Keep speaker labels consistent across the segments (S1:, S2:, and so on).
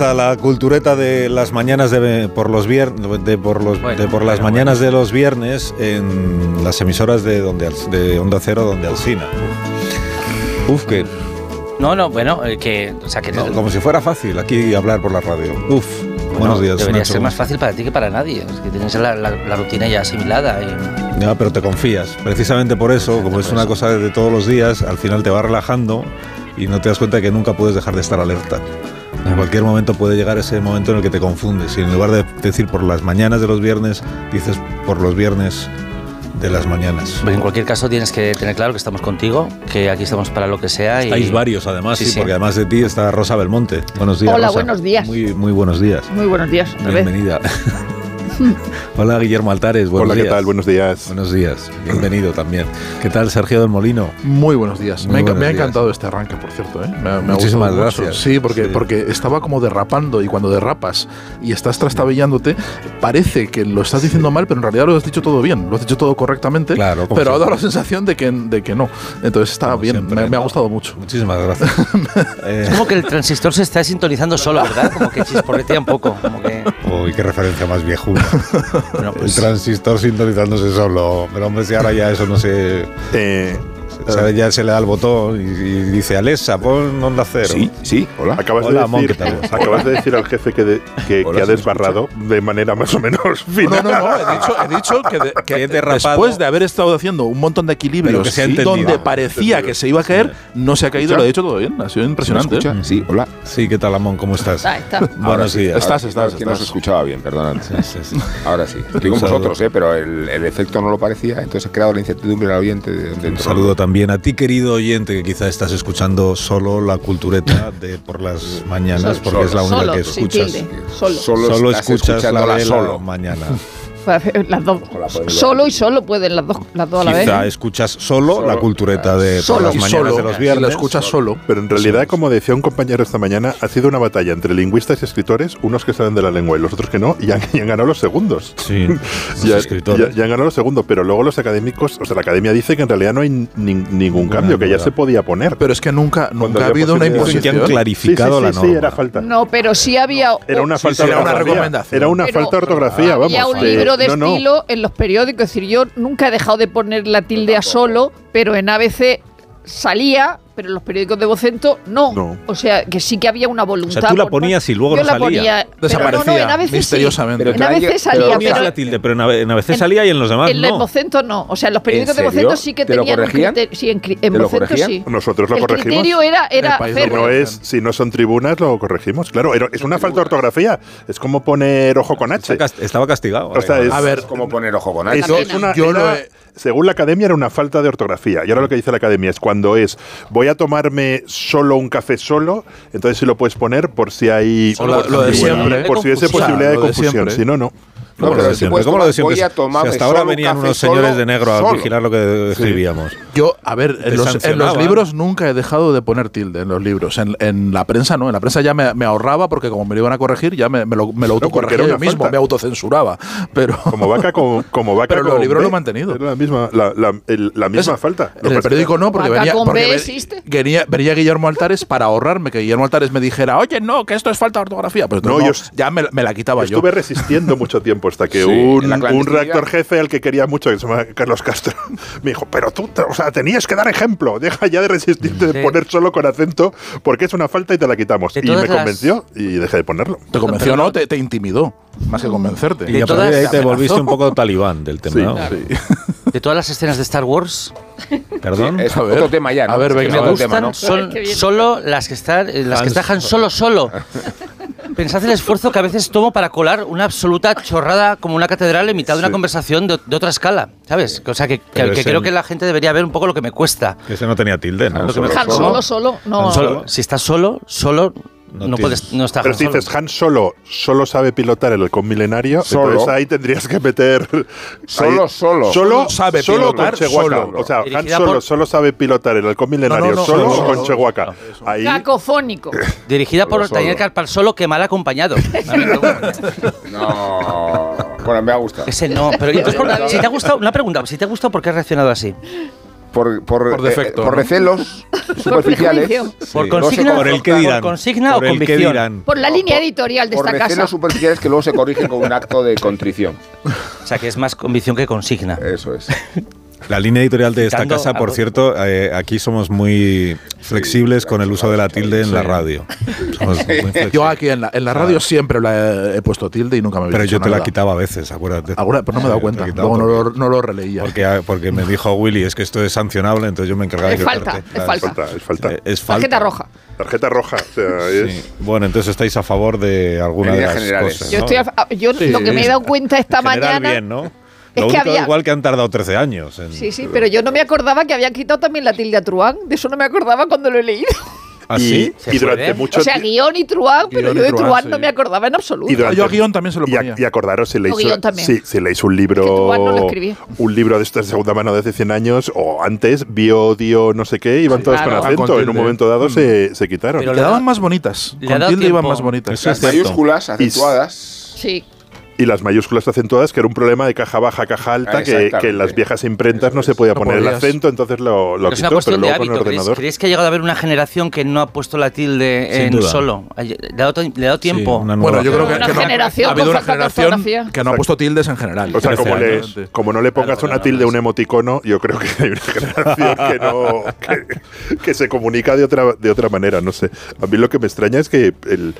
S1: Comienza la cultureta de las mañanas de por los viernes de por los
S2: Bueno,
S1: de por las
S2: bueno,
S1: mañanas de los viernes en las emisoras de donde de Onda Cero donde Alsina. Uf, que
S2: No, no, bueno, eh, que. O sea, que
S1: no, como si fuera fácil aquí hablar por la radio. Uf.
S2: bueno,
S1: buenos días.
S2: Debería
S1: Nacho.
S2: ser más fácil para ti que para nadie. Es que tienes la, la- la rutina ya asimilada. y-
S1: Ya, pero te confías. Precisamente por eso, como es una cosa de todos los días, al final te va relajando y no te das cuenta de que nunca puedes dejar de estar alerta. En cualquier momento puede llegar ese momento en el que te confundes y en lugar de decir por las mañanas de los viernes, dices por los viernes de las mañanas.
S2: Pero en cualquier caso tienes que tener claro que estamos contigo, que aquí estamos para lo que sea. Y,
S1: Estáis varios además,
S2: Sí,
S1: sí,
S2: sí.
S1: porque además de ti está Rosa Belmonte. Buenos días.
S3: Hola,
S1: Rosa.
S3: buenos días.
S1: Muy, muy buenos días.
S3: Muy buenos días, otra vez.
S1: Bienvenida. Hola Guillermo Altares, buenos
S4: Hola, ¿qué
S1: días.
S4: tal? Buenos días.
S1: Buenos días, bienvenido también. ¿Qué tal Sergio del Molino?
S5: Muy buenos días.
S1: Muy
S5: me, ha
S1: buenos
S5: me ha
S1: días.
S5: encantado este arranque, por cierto. ¿eh? Me, ha- me ha
S1: Muchísimas
S5: mucho.
S1: gracias.
S5: Sí, porque,
S1: Sí.
S5: porque estaba como derrapando y cuando derrapas y estás trastabillándote, parece que lo estás diciendo mal, pero en realidad lo has dicho todo bien, lo has dicho todo correctamente.
S1: Claro,
S5: pero ha dado la sensación de que, de que no. Entonces está
S1: Como
S5: bien, me, me ha gustado mucho.
S1: Muchísimas gracias. Eh,
S2: Es como que el transistor se está sintonizando solo, ¿verdad? Como que chisporretea un poco. Como que,
S1: Uy, qué referencia más viejuna.
S2: Bueno, pues,
S1: El transistor sintonizándose solo. Pero hombre, si ahora ya eso no se...
S4: Eh,
S1: ya se le da el botón y, y dice, Alexa, pon onda cero.
S6: Sí, sí, hola.
S4: acabas,
S1: Hola,
S4: de
S1: Mon,
S4: decir,
S1: ¿qué tal?
S4: acabas de decir al jefe que, de- que,
S6: Hola,
S4: que ha
S6: ¿se me
S4: desbarrado de manera más o menos
S5: No,
S4: fina.
S5: no, no, he dicho, he dicho que, de- que
S1: Que he derrapado.
S5: después de haber estado haciendo un montón de equilibrios
S1: que se ha entendido.
S5: donde parecía que se iba a caer, no se ha caído,
S4: ¿Escucha?
S5: lo he dicho todo bien, ha sido
S6: ¿Se me
S5: impresionante. ¿eh?
S6: Sí, hola.
S1: Sí, ¿qué tal, Amón? ¿Cómo estás?
S3: Está.
S1: Buenos
S6: sí.
S1: días.
S5: Estás, estás,
S6: es que no se
S5: estás.
S6: escuchaba bien, perdonad.
S1: Sí, sí, sí.
S6: Ahora sí.
S1: Saludo.
S6: vosotros, ¿eh? pero el, el efecto no lo parecía, entonces ha creado la incertidumbre al oyente de-.
S1: Un saludo también a ti, querido oyente, que quizá estás escuchando solo la cultureta de por las mañanas,
S3: Solo,
S1: porque es la única
S3: solo,
S1: que escuchas.
S3: solo.
S6: Solo,
S1: Solo
S6: estás
S1: escuchas la la
S6: solo.
S1: mañana.
S3: Las dos. Solo y solo pueden las dos, las dos a la vez.
S1: Quizá escuchas solo,
S6: Solo,
S1: la cultureta de
S3: Solo.
S1: las mañanas
S5: solo,
S1: de los viernes.
S5: lo escuchas solo.
S4: Pero en realidad, como decía un compañero esta mañana, ha sido una batalla entre lingüistas y escritores, unos que saben de la lengua y los otros que no, y han, y han ganado los segundos.
S1: Sí, los
S4: Ya,
S1: escritores.
S4: ya- ya han ganado los segundos, pero luego los académicos, o sea, la academia dice que en realidad no hay ni- ningún cambio, que ya se podía poner.
S5: Pero es que nunca, nunca ha habido una.
S1: Dicen que han
S5: imposición.
S1: clarificado
S4: sí, sí,
S1: la norma.
S4: sí, era falta.
S3: No, pero sí había.
S4: Era una falta de
S1: era una
S4: ortografía.
S5: recomendación.
S4: Era una falta de ortografía, vamos.
S3: De
S4: no, no.
S3: estilo en los periódicos. Es decir, yo nunca he dejado de poner la tilde a solo, pero en ABC salía, pero en los periódicos de Vocento no.
S4: No.
S3: O sea, que sí que había una voluntad.
S1: O sea, tú la ponías y luego
S3: yo
S1: no
S3: la
S1: salía.
S3: Ponía, pero
S5: Desaparecía
S3: no, no, en
S5: misteriosamente.
S6: Pero
S3: En ABC
S6: pero
S3: salía, pero
S1: la tilde, pero en A- en ABC
S3: en-
S1: salía y en los demás
S3: en
S1: no.
S3: el Vocento no. O sea, en los periódicos de
S6: ¿En?
S3: Vocento sí que
S6: ¿Te lo
S3: tenían
S6: corregían?
S3: criterio. Sí, en, en
S6: ¿Te lo
S3: Vocento
S6: corregían?
S3: sí.
S4: Nosotros lo
S3: el
S4: corregimos.
S3: criterio era, era
S5: El
S4: Si
S5: lo
S4: no, es, si no son tribunas, lo corregimos. Claro, era- es una falta de ortografía. Es como poner ojo con H.
S1: Estaba castigado.
S4: O sea, es-
S5: A ver,
S6: Es como poner ojo con
S4: una,
S5: yo
S4: era-
S5: lo he-
S4: Según la academia era una falta de ortografía. Y ahora lo que dice la academia es cuando es voy a tomarme solo un café solo, entonces sí lo puedes poner por si hay
S5: O lo- lo de
S4: por si-
S5: siempre.
S4: por si hubiese posibilidad de confusión. Si no, no.
S6: No,
S1: ¿Cómo lo
S6: pero
S1: de
S6: si
S1: siempre? ¿Cómo lo de siempre? Si hasta ahora venían unos
S6: solo,
S1: señores de negro a
S6: solo.
S1: vigilar lo que escribíamos.
S5: Yo, a ver, en los, en los
S1: sancionaban.
S5: libros nunca he dejado de poner tilde en los libros. En, en la prensa no, en la prensa ya me, me ahorraba porque como me lo iban a corregir, ya me, me lo, me lo autocorregía yo mismo,
S4: falta.
S5: me autocensuraba. Pero
S4: Como vaca, como, como vaca.
S5: Pero los libros
S4: B,
S5: lo he mantenido.
S4: Era la misma, la, la- el- la misma
S5: Es-
S4: falta.
S5: En el periódico no, porque venía, porque
S3: B
S5: ve-
S3: existe.
S5: venía, venía Guillermo Altares para ahorrarme que Guillermo Altares me dijera, oye, no, que esto es falta de ortografía. Pues
S4: No,
S5: no,
S4: yo
S5: ya me, me la quitaba yo.
S4: Estuve resistiendo mucho tiempo hasta que
S6: Sí,
S4: un, un redactor jefe al que quería mucho, que se llama Carlos Castro, me dijo, pero tú, te- o sea, tenías que dar ejemplo, deja ya de resistirte de
S2: Sí.
S4: poner solo con acento, porque es una falta y te la quitamos. Y me
S2: las-
S4: convenció y dejé de ponerlo.
S5: ¿Te convenció o no? Te, te intimidó, más que convencerte.
S1: Y a partir de ahí te volviste un poco talibán del tema.
S5: Sí,
S1: ¿no?
S5: sí.
S2: De todas las escenas de Star Wars,
S1: ¿Perdón?
S6: Es
S5: A ver.
S6: otro tema ya, ¿no?
S5: A ver,
S6: Es
S5: venga,
S2: me
S6: tema,
S2: gustan
S6: ¿no?
S2: son solo las que están, las que
S1: Han
S2: está Han Solo solo. Pensad el esfuerzo que a veces tomo para colar una absoluta chorrada como una catedral en mitad de una
S4: Sí.
S2: conversación de, de otra escala, ¿sabes? O sea, que, creo que la gente debería ver un poco lo que me cuesta.
S1: Ese no tenía tilde, ¿no?
S6: Solo.
S3: Solo, solo, no.
S2: Solo- si estás solo, solo
S1: No
S2: puedes, no estás
S4: Pero si dices Han Solo solo sabe pilotar el halcón milenario,
S6: Solo.
S4: entonces ahí tendrías que meter
S6: Solo,
S4: ahí-
S6: solo.
S4: solo
S5: sabe
S4: solo
S5: pilotar,
S4: con
S5: solo.
S4: O sea, Han Solo
S2: por-
S4: solo sabe pilotar el halcón milenario
S5: No, no, no,
S4: solo
S5: solo,
S4: con
S5: solo.
S4: Chewbacca. Ahí
S3: Cacofónico.
S2: dirigida por
S6: Solo, solo.
S2: Daniel Carpal que mal acompañado.
S6: No. Bueno, me ha gustado.
S2: Ese no, pero entonces, por- si te ha gustado, una pregunta, si te ha gustado, ¿por qué has reaccionado así?
S6: Por, por,
S5: Por defecto,
S6: eh, por
S5: ¿no?
S6: recelos superficiales.
S3: prejuicio.
S2: ¿Por
S1: Sí.
S2: consigna,
S1: Por el que dirán.
S2: ¿Por consigna
S1: Por
S2: o
S1: el que
S2: convicción?
S1: dirán.
S3: Por la línea
S6: por-
S3: editorial de
S6: por
S3: esta
S6: recelos
S3: casa.
S6: superficiales que luego se corrigen con un acto de contrición.
S2: O sea, que es más convicción que consigna.
S6: Eso es.
S1: La línea editorial de esta casa, por cierto, eh, aquí somos muy flexibles con el uso de la tilde en la radio. Somos muy flexibles.
S5: Yo aquí en la, en la radio siempre la he, he puesto tilde y nunca me había
S1: Pero
S5: dicho
S1: yo te la
S5: nada.
S1: quitaba a veces, acuérdate.
S5: Alguna, pero no me he dado cuenta.
S1: la
S5: Luego no lo, no lo releía.
S1: Porque, porque me dijo Willy, es que esto es sancionable, entonces yo me encargaba
S3: Es
S1: de
S3: falta,
S1: quitarte.
S3: es falta.
S4: falta, es falta.
S1: Es falta.
S3: Tarjeta roja.
S4: Tarjeta roja. O sea, es-
S1: Sí. Bueno, entonces estáis a favor de alguna
S6: En
S1: de las
S6: generales.
S1: cosas.
S3: Yo
S1: ¿no?
S3: estoy a- yo
S5: Sí.
S3: lo que me he dado cuenta esta
S1: En general
S3: mañana.
S1: bien, ¿no?
S3: Es
S1: Lo
S3: que
S1: único
S3: había-
S1: igual que han tardado 13 años. en-
S3: Sí, sí, pero yo no me acordaba que habían quitado también la tilde a Truán. De eso no me acordaba cuando lo he leído.
S1: ¿Ah,
S4: y,
S1: sí?
S2: ¿Se
S4: y durante mucho
S3: O sea, guion y Truán, pero yo de
S5: Truán,
S3: Truán
S5: sí.
S3: no me acordaba en absoluto.
S4: y durante-
S5: Yo a guion también se lo
S4: y a-
S5: ponía.
S4: Y, acordaros si leéis,
S3: O guion también.
S4: sí, si leéis un
S3: Es que
S4: libro
S3: Truán no lo
S4: un libro de de segunda mano de hace 100 años o antes, bio, dio, no sé qué, iban todos
S3: Claro.
S4: con acento.
S5: con
S4: en un momento dado
S5: Mm.
S4: se, se quitaron.
S2: Pero le
S5: Quedaban
S2: da-
S5: más bonitas.
S2: le
S5: Con tilde iban más bonitas.
S1: Es
S6: Las mayúsculas acentuadas.
S3: Sí.
S4: Y las mayúsculas acentuadas, que era un problema de caja baja, caja alta,
S6: Ah,
S4: que, que en las viejas imprentas no se podía
S5: No
S4: poner el acento, entonces lo, lo
S2: Pero es una
S4: quitó, pero
S2: cuestión de
S4: luego con el
S2: hábito. ¿Creéis,
S4: ordenador.
S2: creéis que ha llegado a haber una generación que no ha puesto la tilde
S1: Sin
S2: en
S1: duda.
S2: solo? ¿Le ha dado, le ha dado tiempo?
S1: una nueva
S5: Bueno, yo creo que,
S3: Una
S5: que no-
S3: generación
S5: ha habido
S3: con
S5: una generación
S3: ortografía.
S5: que no ha puesto tildes en general.
S4: O sea, como le, como no le pongas
S2: Claro,
S4: una
S2: no,
S4: tilde,
S2: no,
S4: un emoticono, yo creo que hay una generación que no que, que se comunica de otra de otra manera, no sé. A mí lo que me extraña es que el,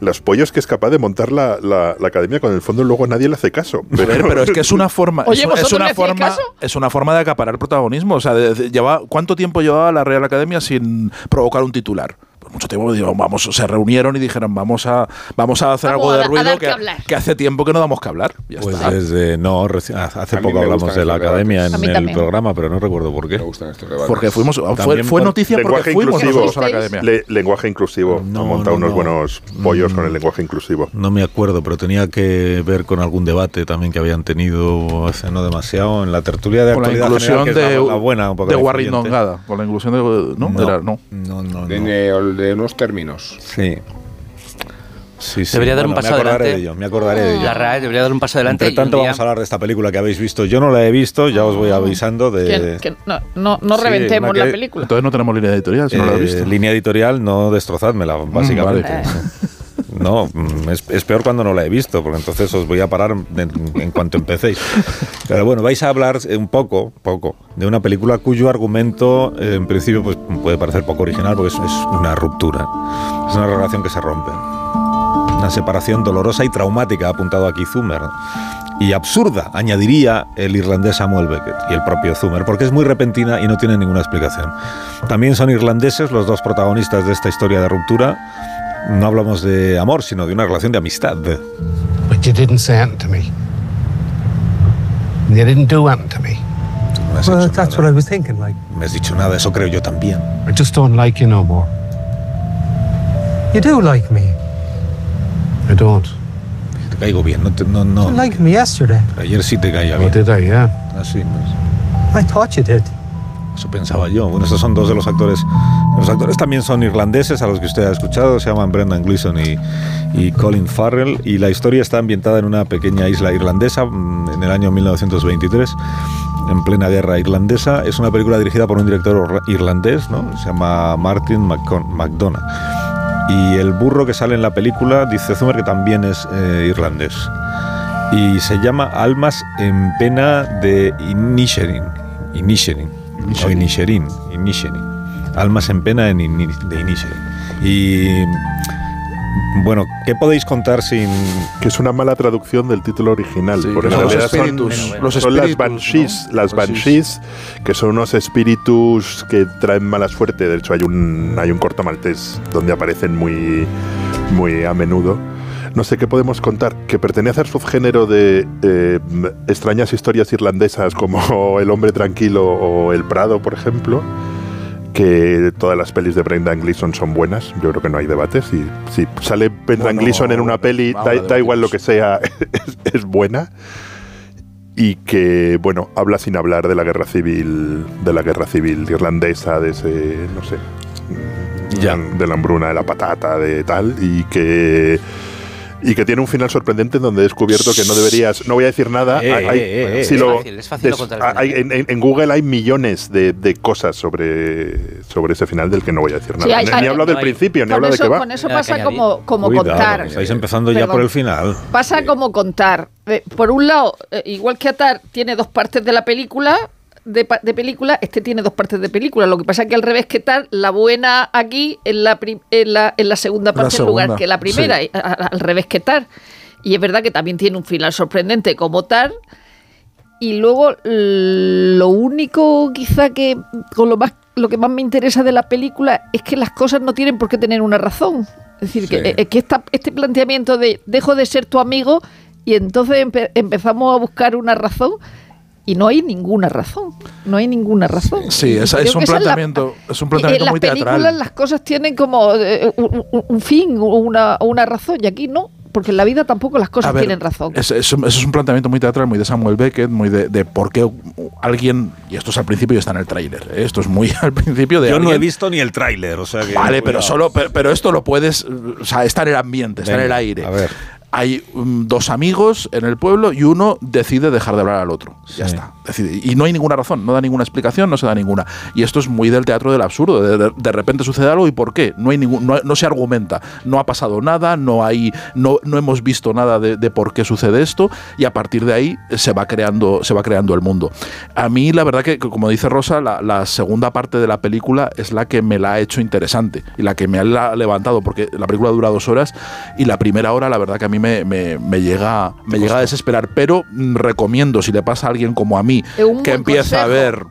S4: los pollos que es capaz de montar la, la- la academia con el fondo luego nadie le hace caso.
S5: A ver, pero es que es una forma,
S3: Oye,
S5: es,
S3: ¿vosotros
S5: es una forma,
S3: caso?
S5: es una forma de acaparar protagonismo. O sea, de- de- lleva, ¿cuánto tiempo llevaba la Real Academia sin provocar un titular? Mucho tiempo. digo, vamos, se reunieron y dijeron, vamos a, vamos a hacer
S3: Vamos
S5: algo
S3: a
S5: de
S3: a
S5: ruido que,
S3: que hablar.
S5: que hace tiempo que no damos que hablar. Ya
S1: Pues
S5: está.
S1: desde. No, reci- hace poco hablamos de la
S6: estos
S1: academia en el
S3: también.
S1: programa, pero no recuerdo por qué.
S6: Me gustan estos debates.
S5: Porque fuimos, fue, fue noticia porque
S4: lenguaje
S5: fuimos
S4: inclusivo.
S5: nosotros a la academia.
S4: Le- lenguaje inclusivo.
S1: No,
S4: ha montado
S1: no,
S4: unos
S1: no.
S4: buenos pollos con el
S1: Mm.
S4: lenguaje inclusivo.
S1: No me acuerdo, pero tenía que ver con algún debate también que habían tenido hace no demasiado en la tertulia de
S5: con la
S1: actualidad
S5: inclusión
S1: general,
S5: de,
S1: la, buena, un poco
S5: de. Con la inclusión de. No, Era- no.
S1: no, no,
S6: De,
S1: no.
S6: De unos términos.
S1: Sí. Sí, sí.
S2: Debería dar un paso
S1: me acordaré
S2: adelante.
S1: de ello, me acordaré de ello.
S2: La RAE debería dar un paso adelante.
S1: Entre tanto,
S2: día-
S1: vamos a hablar de esta película que habéis visto. Yo no la he visto, ya os voy avisando de.
S3: Que- que no, no, no
S1: Sí,
S3: reventemos
S1: una
S3: la
S1: que-
S3: película.
S5: Entonces no tenemos línea editorial, si no la has
S1: Eh,
S5: visto.
S1: línea editorial, no destrozádmela, básicamente.
S5: vale.
S1: No, mm, es, es peor cuando no la he visto, porque entonces os voy a parar en, en cuanto empecéis. Pero bueno, vais a hablar eh, un poco, poco, de una película cuyo argumento, eh, en principio, pues puede parecer poco original, porque es, es una ruptura. Es una relación que se rompe. Una separación dolorosa y traumática, ha apuntado aquí Zumer. Y absurda, añadiría el irlandés Samuel Beckett y el propio Zumer, porque es muy repentina y no tiene ninguna explicación. También son irlandeses los dos protagonistas de esta historia de ruptura. No hablamos de amor, sino de una relación de amistad.
S7: But you didn't say anything to me. You didn't do anything to me.
S1: No has
S8: Well, that's
S1: nada.
S8: what I was thinking. Like,
S1: No me has dicho nada, eso creo yo también.
S7: I just don't like you no more.
S8: you do like me.
S7: I don't.
S1: Te caigo bien, no, te- no, no.
S8: You liked me yesterday.
S1: Ayer sí te caía
S7: Oh,
S1: bien.
S7: did I? Yeah.
S1: Así, pues,
S8: I thought you did.
S1: Eso pensaba yo. Bueno, estos son dos de los actores. Los actores también son irlandeses, a los que usted ha escuchado. Se llaman Brendan Gleeson y, y Colin Farrell. Y la historia está ambientada en una pequeña isla irlandesa mm, en el año 1923. En plena guerra irlandesa. Es una película dirigida por un director irlandés, ¿no? Se llama Martin McDonagh. Y el burro que sale en la película dice Zumer que también es eh, irlandés. Y se llama Almas en pena de Inisherin. Inisherin. O Inisherin. Inisherin. Almas en pena en Ini- de Inisherin. Y Bueno, ¿qué podéis contar sin...?
S4: Que es una mala traducción del título original.
S5: Sí,
S4: porque en realidad son-
S5: espíritus, los
S4: son las banshees,
S5: ¿no?
S4: las
S5: Banshees.
S4: banshees, que son unos espíritus que traen mala suerte. De hecho, hay un, hay un corto maltés donde aparecen muy, muy a menudo. No sé qué podemos contar, que pertenece al subgénero de eh, extrañas historias irlandesas como El hombre tranquilo o El Prado, por ejemplo que todas las pelis de Brendan Gleeson son buenas, yo creo que no hay debates. Si, si sale Brendan
S5: Bueno,
S4: Gleeson en una peli, da, igual lo que sea, es buena. Y que, bueno, habla sin hablar de la guerra civil, de la guerra civil irlandesa, de ese, no sé,
S1: Ya.
S4: de la hambruna de la patata, de tal, y que y que tiene un final sorprendente en donde he descubierto que no deberías, no voy a decir nada.
S1: Eh,
S4: hay-
S1: eh, eh,
S4: si
S2: es
S4: lo-
S2: fácil, es fácil
S4: des- hay- en, Google hay millones de, de cosas sobre, sobre ese final del que no voy a decir nada.
S3: Sí, hay-
S4: ni,
S3: hay-
S4: ni hablo del
S2: no hay-
S4: principio, ni hablo de qué va.
S3: con eso
S2: que
S3: pasa como, como
S1: Cuidado,
S3: contar.
S1: Estáis empezando ya
S3: Perdón.
S1: por el final.
S3: Pasa como contar. Eh, por un lado, eh, igual que Atar tiene dos partes de la película, de, de película, este tiene dos partes de película. Lo que pasa es que al revés que Tar, la buena aquí en la, en la, en la segunda
S5: La
S3: parte en lugar que la primera,
S5: sí.
S3: al revés que Tar. Y es verdad que también tiene un final sorprendente como Tar. Y luego lo único quizá que con lo más lo que más me interesa de la película es que las cosas no tienen por qué tener una razón. Es decir, que, eh, que esta- este planteamiento de dejo de ser tu amigo y entonces empe- empezamos a buscar una razón y no hay ninguna razón. No hay ninguna razón.
S5: Sí, es, es un
S3: que esa es la-
S5: planteamiento, es un
S3: en
S5: planteamiento
S3: las
S5: muy
S3: películas
S5: teatral.
S3: las cosas tienen como eh, un, un- un fin, una, una razón, y aquí no, porque en la vida tampoco las cosas
S5: ver,
S3: tienen razón.
S5: Es, es un- eso es un planteamiento muy teatral, muy de Samuel Beckett, muy de, de por qué alguien, y esto es al principio y está en el tráiler, ¿eh? esto es muy al principio de
S1: Yo no he
S5: alguien-
S1: visto ni el tráiler, o sea que...
S5: Vale, pero solo, pero, pero esto lo puedes, o sea, está en el ambiente, está en el
S1: Venga,
S5: aire.
S1: a ver.
S5: Hay mm, dos amigos en el pueblo y uno decide dejar de hablar al otro. Ya
S1: Sí.
S5: está. Decide- y no hay ninguna razón, no da ninguna explicación, no se da ninguna. Y esto es muy del teatro del absurdo. De, de- de repente sucede algo y ¿por qué? No hay ningún, no, no se argumenta. No ha pasado nada, no hay, no, no hemos visto nada de, de por qué sucede esto y a partir de ahí se va creando, se va creando el mundo. A mí la verdad que, como dice Rosa, la, la segunda parte de la película es la que me la ha hecho interesante y la que me ha levantado porque la película dura dos horas y la primera hora la verdad que a mí me, me- me llega, me llega a desesperar. Pero mm, recomiendo, si le pasa a alguien como a mí,
S3: un
S5: que empieza a ver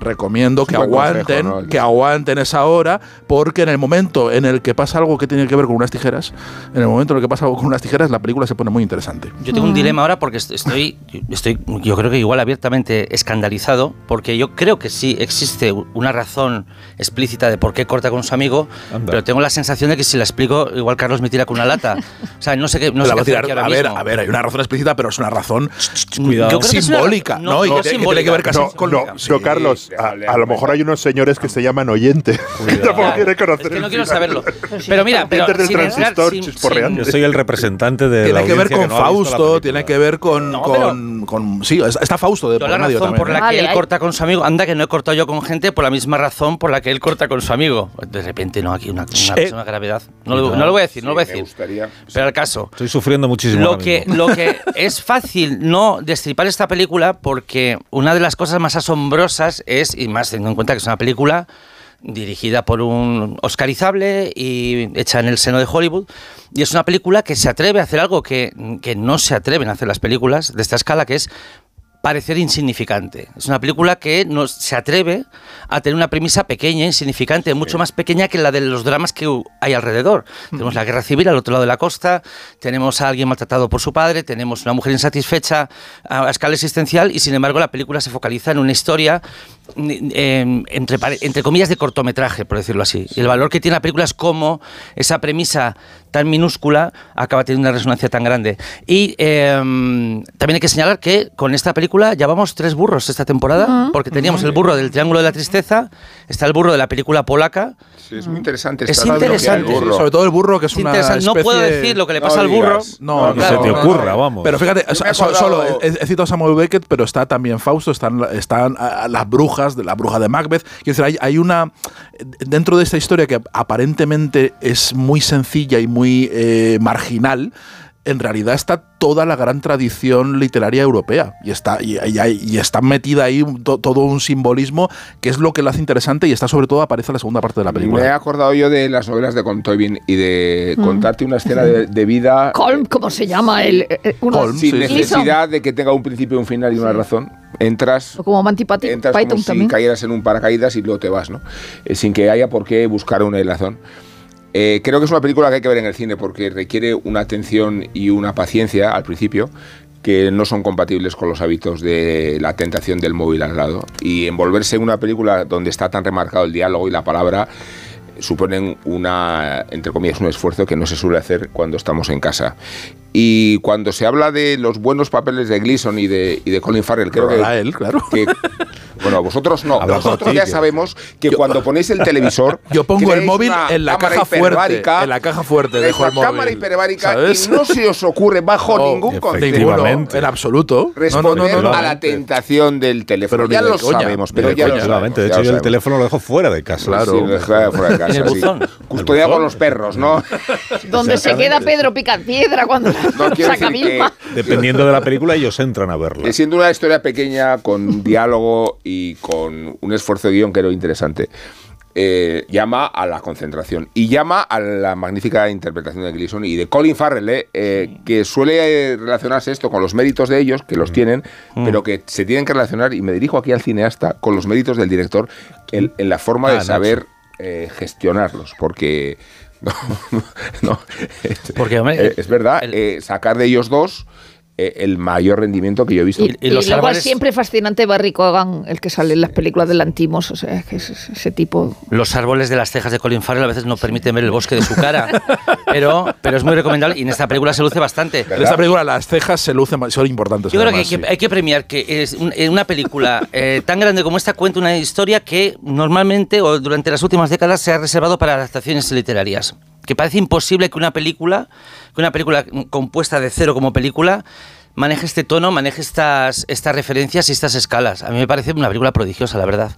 S5: recomiendo que aguanten,
S6: consejo, ¿no?
S5: que aguanten esa hora, porque en el momento en el que pasa algo que tiene que ver con unas tijeras, en el momento en el que pasa algo con unas tijeras, la película se pone muy interesante.
S2: Yo tengo un dilema ahora porque est- estoy, estoy, yo creo que igual abiertamente escandalizado, porque yo creo que sí existe una razón explícita de por qué corta con su amigo,
S1: Anda.
S2: pero tengo la sensación de que si la explico, igual Carlos me tira con una lata. O sea, no sé qué, no sé
S5: La
S2: qué
S5: va a,
S2: hacer
S5: tirar-
S2: aquí ahora
S5: a ver,
S2: mismo.
S5: a ver, hay una razón explícita, pero es una razón
S1: Cuidado.
S2: Una-
S5: simbólica, ¿no? Y
S2: no
S5: que, que tiene que ver casi
S4: No,
S5: con
S4: no,
S5: Sí.
S4: no, Carlos, a, a lo mejor hay unos señores que se llaman oyente. Tampoco
S2: Ya,
S4: quiere
S2: es
S4: conocer
S2: que no quiero saberlo. Pero mira, pero
S4: Oyentes del
S2: sin
S4: transistor
S2: sin-
S4: chisporreando.
S1: Yo soy el representante de la
S5: Tiene que ver con
S1: no visto la
S5: Fausto, tiene que ver con.
S2: No,
S5: con, con- sí, está Fausto de por
S2: la
S5: medio
S2: razón
S5: también.
S2: por la
S5: ¿eh?
S2: que
S3: Vale,
S2: él
S3: hay-
S2: corta con su amigo, anda que no he cortado yo con gente por la misma razón por la que él corta con su amigo. De repente, no, aquí una, una,
S1: Eh.
S2: una gravedad. No, lo, no lo voy a decir, no lo voy a
S6: me
S2: decir.
S6: gustaría-
S2: Pero al caso.
S1: Estoy sufriendo muchísimo.
S2: Lo que, lo que es fácil no destripar esta película porque una de las cosas más asombrosas es, y más teniendo en cuenta que es una película dirigida por un oscarizable y hecha en el seno de Hollywood, y es una película que se atreve a hacer algo que, que no se atreven a hacer las películas de esta escala, que es parecer insignificante. Es una película que nos, se atreve a tener una premisa pequeña, insignificante, mucho más pequeña que la de los dramas que hay alrededor. Tenemos la guerra civil al otro lado de la costa, tenemos a alguien maltratado por su padre, tenemos una mujer insatisfecha a, a escala existencial y sin embargo la película se focaliza en una historia eh, entre, entre comillas de cortometraje, por decirlo así. Y el valor que tiene la película es cómo esa premisa tan minúscula acaba teniendo una resonancia tan grande. Y eh, también hay que señalar que con esta película ya vamos tres burros esta temporada, porque teníamos el burro del Triángulo de la Tristeza, está el burro de la película polaca.
S6: Sí, es muy interesante.
S2: Es interesante.
S6: burro.
S5: Sobre todo el burro, que es,
S2: Es
S5: una
S2: interesante. No
S5: especie-
S2: puedo decir lo que le
S6: No
S2: pasa al burro.
S5: No,
S1: Que
S5: claro,
S1: se te
S5: no,
S1: ocurra,
S5: no.
S1: vamos.
S5: Pero fíjate, solo he, he citado a Samuel Beckett, pero está también Fausto, están, están ah, las brujas, de la bruja de Macbeth. Decir, hay, hay una. Dentro de esta historia que aparentemente es muy sencilla y muy eh, marginal, en realidad está toda la gran tradición literaria europea. Y está, y, y- y está metida ahí to- todo un simbolismo que es lo que lo hace interesante y está sobre todo aparece en la segunda parte de la
S6: Me he
S5: película.
S6: acordado yo de las novelas de Contoivin y de
S3: Mm.
S6: contarte una escena de, de vida
S3: Colm, ¿cómo se llama? El, eh, uno-
S5: Colm,
S6: sin
S5: sí, sí.
S6: necesidad de que tenga un principio, un final y una razón. Entras
S3: O como Python,
S6: entras
S3: Python
S6: como si
S3: también.
S6: cayeras en un paracaídas y luego te vas, ¿no? Eh, sin que haya por qué buscar una razón. Eh, creo que es una película que hay que ver en el cine porque requiere una atención y una paciencia al principio que no son compatibles con los hábitos de la tentación del móvil al lado. Y envolverse en una película donde está tan remarcado el diálogo y la palabra suponen una, entre comillas, un esfuerzo que no se suele hacer cuando estamos en casa. Y cuando se habla de los buenos papeles de Gleason y de, y de Colin Farrell, creo que,
S5: Habla él, claro.
S6: que- bueno, vosotros no.
S1: Habla
S6: Vosotros ya sabemos que cuando ponéis el televisor.
S5: Yo pongo el móvil en la
S6: cámara
S5: caja fuerte.
S6: hiperbárica,
S5: En la caja fuerte dejo
S6: una
S5: móvil.
S6: cámara hiperbárica
S5: ¿sabes?
S6: y no se os ocurre bajo
S5: No,
S6: ningún concepto
S5: en absoluto.
S6: Responder
S5: no, no, no.
S6: a la tentación del teléfono.
S5: Pero
S6: ya
S5: de
S6: lo
S5: coña,
S6: sabemos, pero
S5: de
S6: ya lo
S5: coña.
S6: sabemos.
S1: De hecho yo el
S6: sabemos.
S1: teléfono lo dejo fuera de casa.
S5: Claro.
S6: Sí, lo deja fuera de casa,
S2: En el
S6: sí.
S2: buzón.
S6: Custodia con los perros, ¿no?
S3: Donde se queda Pedro Picapiedra cuando
S6: No quiero decir que-.
S1: Dependiendo de la película, ellos entran a verla.
S6: Siendo una historia pequeña, con diálogo y con un esfuerzo de guion que era interesante, eh, llama a la concentración y llama a la magnífica interpretación de Gleason y de Colin Farrell, eh, eh, que suele relacionarse esto con los méritos de ellos, que los tienen, pero que se tienen que relacionar, y me dirijo aquí al cineasta, con los méritos del director en, en la forma
S1: Ah,
S6: de saber eh, gestionarlos, porque... No, no,
S2: Porque, hombre,
S6: eh, es verdad,
S2: el-
S6: eh, sacar de ellos dos el mayor rendimiento que yo he visto.
S3: Y,
S2: Y los
S3: y luego
S2: árboles-
S3: es siempre fascinante Barry Cogan, el que sale en las películas de Lantimos, o sea, es que es es ese tipo...
S2: Los árboles de las cejas de Colin Farrell a veces no permiten ver el bosque de su cara, pero, pero es muy recomendable y en esta película se luce bastante.
S5: En esta película las cejas se lucen, son importantes.
S2: Yo creo que hay, que
S5: sí.
S2: hay que premiar que es un- una película eh, tan grande como esta cuenta una historia que normalmente o durante las últimas décadas se ha reservado para adaptaciones literarias. Que parece imposible que una película, que una película compuesta de cero como película, maneje este tono, maneje estas, estas referencias y estas escalas. A mí me parece una película prodigiosa, la verdad.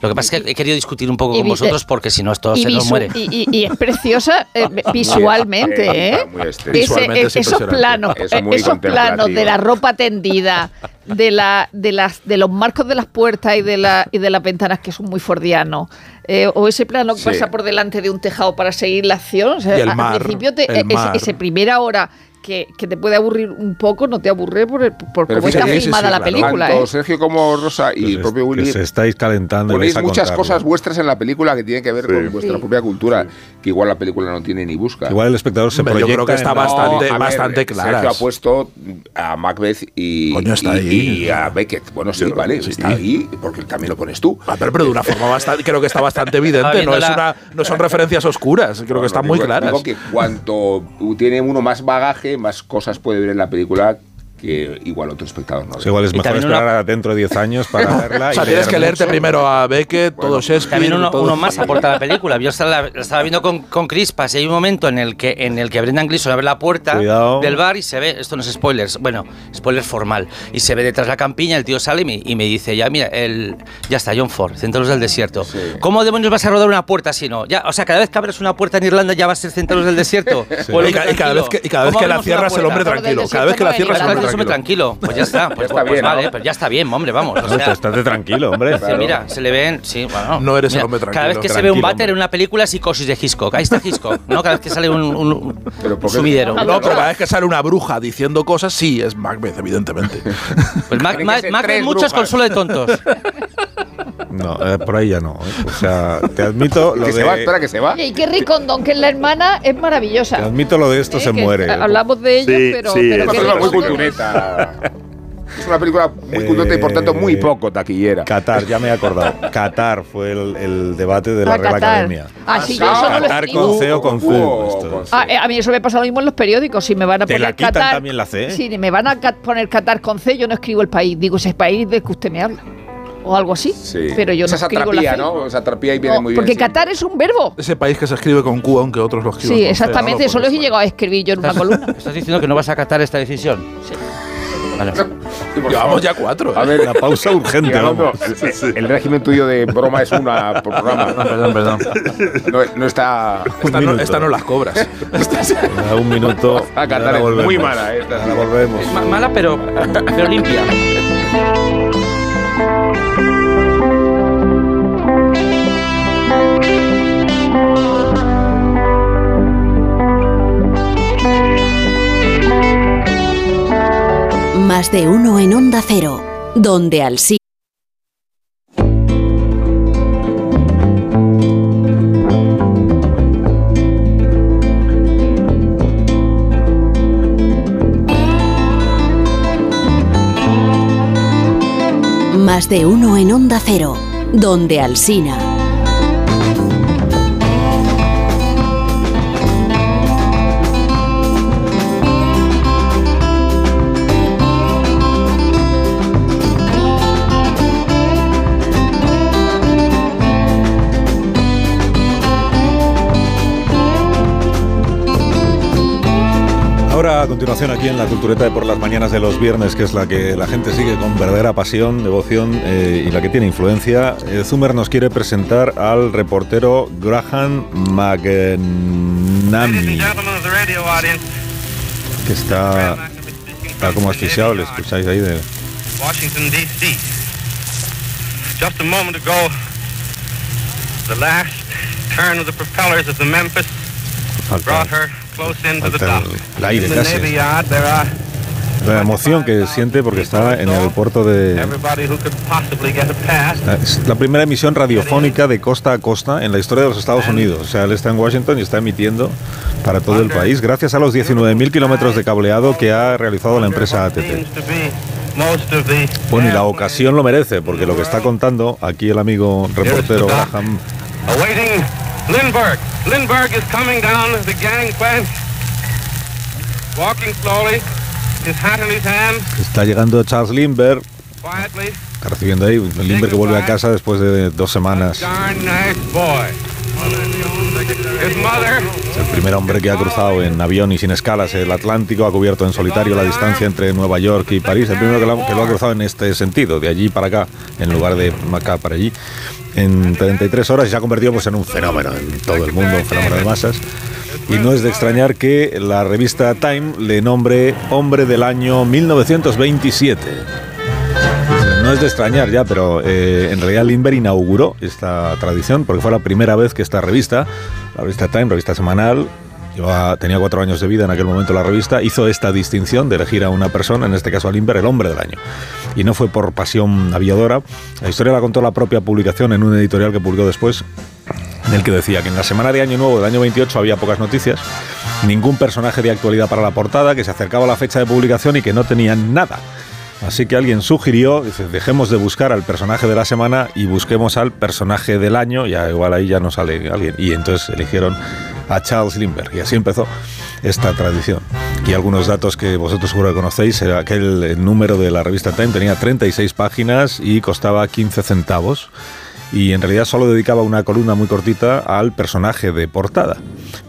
S2: Lo que pasa es que he querido discutir un poco
S3: Y
S2: con vosotros porque si no esto se nos muere.
S3: y- y- y es preciosa eh, visualmente, ¿eh?
S6: Muy.
S3: Ese-
S5: es
S3: esos planos,
S6: Eso
S3: esos planos de la ropa tendida, de la, de las, de los marcos de las puertas y de la y de las ventanas que son muy fordianos, eh, o ese plano que
S6: Sí.
S3: pasa por delante de un tejado para seguir la acción. o sea,
S5: Y el
S3: a-
S5: mar,
S3: al principio te-
S5: el
S3: ese-
S5: mar.
S3: ese primera hora que, que te puede aburrir un poco, no te aburre por, el- por cómo está
S5: sí,
S3: filmada
S5: sí,
S3: la
S5: claro.
S3: película.
S6: Tanto
S3: ¿eh?
S6: Sergio como Rosa y
S1: Pues
S6: el
S1: es-
S6: propio Willy
S1: se estáis calentando
S6: ponéis muchas
S1: contarlo.
S6: cosas vuestras en la película que tienen que ver
S1: Sí.
S6: con vuestra
S3: Sí.
S6: propia cultura, que igual la película no tiene ni busca.
S1: Igual el espectador se
S5: Hombre, yo
S1: proyecta
S5: creo que está bastante-
S6: a ver,
S5: bastante claras.
S6: Sergio ha puesto a Macbeth y,
S5: Coño, está
S6: y-
S5: ahí.
S6: y a Beckett. Bueno, sí,
S5: Yo
S6: vale,
S5: sí.
S6: está ahí porque también lo pones tú.
S5: Ah, pero, pero de una forma bastante, creo que está bastante evidente, no, es una, no son referencias oscuras, creo
S6: No,
S5: que están
S6: no,
S5: muy claras.
S6: Digo que cuanto tiene uno más bagaje, más cosas puede ver en la película que igual otro espectador no.
S1: Pues
S6: ve.
S1: igual es
S2: Y
S1: mejor esperar
S2: una-
S1: a dentro de 10 años para verla.
S5: O sea,
S1: y
S5: tienes que leerte
S1: mucho.
S5: primero a Beckett, todo Shakespeare.
S2: También uno,
S5: todo-
S2: uno más aporta a la película. Yo estaba, la estaba viendo con, con Crispas y hay un momento en el que en el que Brendan Gleeson abre la puerta
S1: Cuidado.
S2: del bar y se ve, esto no es spoilers, bueno, spoiler formal, y se ve detrás la campiña, el tío sale y me, y me dice, ya mira, el, ya está, John Ford, Centauros del Desierto. ¿Cómo demonios vas a rodar una puerta así, no? Ya, o sea, cada vez que abres una puerta en Irlanda ya va a ser Centauros del Desierto.
S1: Sí.
S2: El
S5: Y, ca- y cada vez que, y cada vez
S2: ¿Cómo
S5: que la cierras el hombre tranquilo. Cada vez que la cierras el hombre
S2: Claro, hombre
S5: tranquilo.
S2: tranquilo. Pues ya está, pues,
S6: está
S2: pues
S6: bien,
S2: vale,
S6: ¿no?
S2: pues ya está bien, hombre, vamos. O sea,
S1: estate tranquilo, hombre.
S2: Dice, Mira, se le ven. Sí, bueno.
S5: No eres el
S2: Mira,
S5: hombre
S2: Cada
S5: tranquilo.
S2: vez que se ve un váter
S1: hombre.
S2: en una película es psicosis de Hitchcock. Ahí está Hitchcock, ¿no? Cada vez que sale un, un,
S6: Pero
S2: un
S6: ¿por qué-
S2: sumidero.
S5: No, pero cada vez que sale una bruja diciendo cosas, sí, es Macbeth, evidentemente.
S2: Pues Mac,
S6: Tienen que
S2: Mac, muchos con solo de tontos.
S1: No, eh, por ahí ya no. ¿eh? O sea, te admito lo
S6: Que
S1: de.
S6: se va, espera que se va.
S3: Y Kerry Condon, que es la hermana, es maravillosa.
S1: Te admito lo de esto
S3: Eh,
S1: se
S3: que
S1: muere.
S3: Hablamos de ella,
S4: Sí,
S3: pero,
S4: sí,
S3: pero
S4: es
S6: Es una película muy cultureta. Es una película muy cultureta y por tanto muy poco taquillera.
S1: Qatar, ya me he acordado. Qatar fue el, el debate de la
S3: Ah,
S1: Real
S3: Qatar.
S1: Academia.
S3: Ah, sí, yo eso no lo
S1: Qatar
S3: escribo.
S1: con C o con C.
S6: Uh.
S3: Ah, eh, a mí eso me pasa lo mismo en los periódicos. Si me van a
S1: ¿Te
S3: poner
S1: la quitan
S3: Qatar.
S1: también la C?
S3: Si me van a poner Qatar con C, yo no escribo el país. Digo ese país del que usted me habla. O algo así.
S6: Sí.
S3: Pero yo no
S6: Esa
S3: escribo
S6: satrapía,
S3: la C.
S6: ¿no? Satrapía y viene
S3: No,
S6: muy bien.
S3: porque
S6: sí.
S3: Qatar es un verbo.
S5: Ese país que se escribe con Q, aunque otros lo escriben
S3: Sí,
S5: con
S3: exactamente.
S5: ¿no?
S3: Eso lo he llegado a escribir yo en una columna.
S2: ¿Estás diciendo que no vas a acatar esta decisión? Vale.
S6: por
S5: Llevamos ya cuatro.
S6: A
S5: ¿eh?
S6: ver,
S1: Una pausa urgente, vamos.
S6: El régimen tuyo de broma es una por programa.
S2: Perdón, perdón.
S6: No, no está.
S5: Esta, no, esta no las cobras.
S1: A un minuto.
S6: A cantar es muy mala, eh, esta.
S1: Ahora volvemos.
S2: Ma- mala, pero, pero limpia.
S9: Más de uno en Onda Cero, donde Alsina. Más de uno en Onda Cero, donde Alsina.
S1: Continuación, aquí en la cultureta de por las mañanas de los viernes, que es la que la gente sigue con verdadera pasión, devoción eh, y la que tiene influencia, eh, Zumer nos quiere presentar al reportero Graham McNamee, que está, está como asfixiado, le escucháis ahí de...
S10: Washington, D.C. Just a moment ago, the last turn of the propellers of the Memphis brought her
S1: falta el, aire casi.
S10: Are
S1: La emoción que siente porque está en el puerto de...
S10: everybody who could possibly get a pass.
S1: Es la primera emisión radiofónica de costa a costa en la historia de los Estados Unidos. O sea, él está en Washington y está emitiendo para todo el país gracias a los 19.000 kilómetros de cableado que ha realizado la empresa ATT. Bueno, y la ocasión lo merece, porque lo que está contando aquí el amigo reportero Graham
S10: Lindbergh. Lindbergh is coming down the gangplank, walking slowly, his hat in his hand,
S1: está llegando Charles Lindbergh,
S10: quietly.
S1: está recibiendo ahí Lindbergh que vuelve a casa después de dos semanas. Es el primer hombre que ha cruzado en avión y sin escalas el Atlántico, ha cubierto en solitario la distancia entre Nueva York y París. El primero que lo, que lo ha cruzado en este sentido, de allí para acá, en lugar de acá para allí, en 33 horas y se ha convertido pues, en un fenómeno en todo el mundo, un fenómeno de masas. Y no es de extrañar que la revista Time le nombre Hombre del Año 1927. No es de extrañar ya, pero eh, en realidad Lindbergh inauguró esta tradición porque fue la primera vez que esta revista, la revista Time, revista semanal, llevaba- tenía cuatro años de vida en aquel momento la revista, hizo esta distinción de elegir a una persona, en este caso a Lindbergh, el hombre del año. Y no fue por pasión aviadora. La historia la contó la propia publicación en un editorial que publicó después, en el que decía que en la semana de Año Nuevo del año 28 había pocas noticias, ningún personaje de actualidad para la portada, que se acercaba a la fecha de publicación y que no tenían nada. Así que alguien sugirió, dejemos de buscar al personaje de la semana y busquemos al personaje del año, ya igual ahí ya no sale alguien. Y entonces eligieron a Charles Lindbergh y así empezó esta tradición. Y algunos datos que vosotros seguro que conocéis, era que el, el número de la revista Time tenía 36 páginas y costaba 15 centavos. Y en realidad solo dedicaba una columna muy cortita al personaje de portada.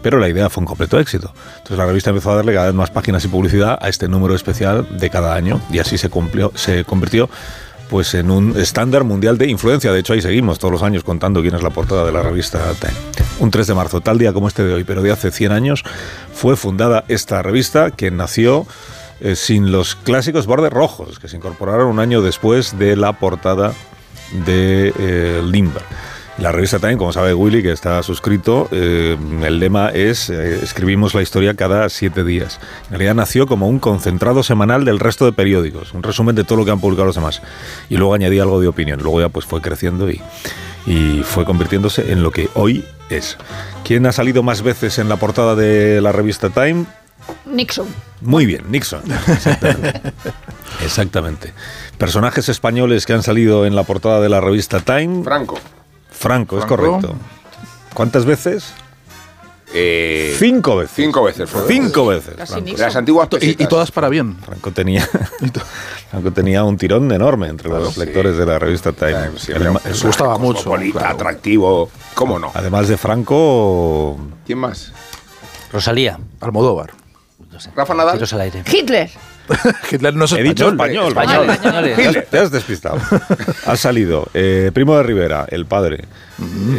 S1: Pero la idea fue un completo éxito. Entonces la revista empezó a darle cada vez más páginas y publicidad a este número especial de cada año. Y así se, cumplió, se convirtió pues en un estándar mundial de influencia. De hecho, ahí seguimos todos los años contando quién es la portada de la revista. Un 3 de marzo, tal día como este de hoy, pero de hace 100 años, fue fundada esta revista que nació eh, sin los clásicos bordes rojos, que se incorporaron un año después de la portada de eh, Lindbergh. La revista Time, como sabe Willy, que está suscrito, eh, el lema es eh, escribimos la historia cada siete días. En realidad nació como un concentrado semanal del resto de periódicos, un resumen de todo lo que han publicado los demás. Y luego añadí algo de opinión. Luego ya pues fue creciendo y, y fue convirtiéndose en lo que hoy es. ¿Quién ha salido más veces en la portada de la revista Time?
S3: Nixon.
S1: Muy bien, Nixon. Exactamente. Exactamente. Personajes españoles que han salido en la portada de la revista Time.
S6: Franco.
S1: Franco, es correcto. ¿Cuántas veces?
S6: Eh,
S1: Cinco veces.
S6: Cinco veces. Franco.
S1: Cinco veces. Franco.
S6: Las antiguas
S5: Y, todas para bien.
S1: Franco tenía, Franco tenía un tirón enorme entre los
S6: sí.
S1: lectores de la revista Time.
S6: Sí,
S1: El el-
S5: gustaba mucho, claro.
S6: atractivo. ¿Cómo no?
S1: además de Franco,
S6: ¿Quién más?
S2: Rosalía.
S5: Almodóvar.
S2: No sé.
S6: Rafa Nadal.
S2: Tiros al aire.
S3: Hitler.
S5: Hitler no es
S1: He dicho
S5: español.
S1: español.
S2: Español,
S1: Te has, te has despistado. ha salido eh, Primo de Rivera, el padre.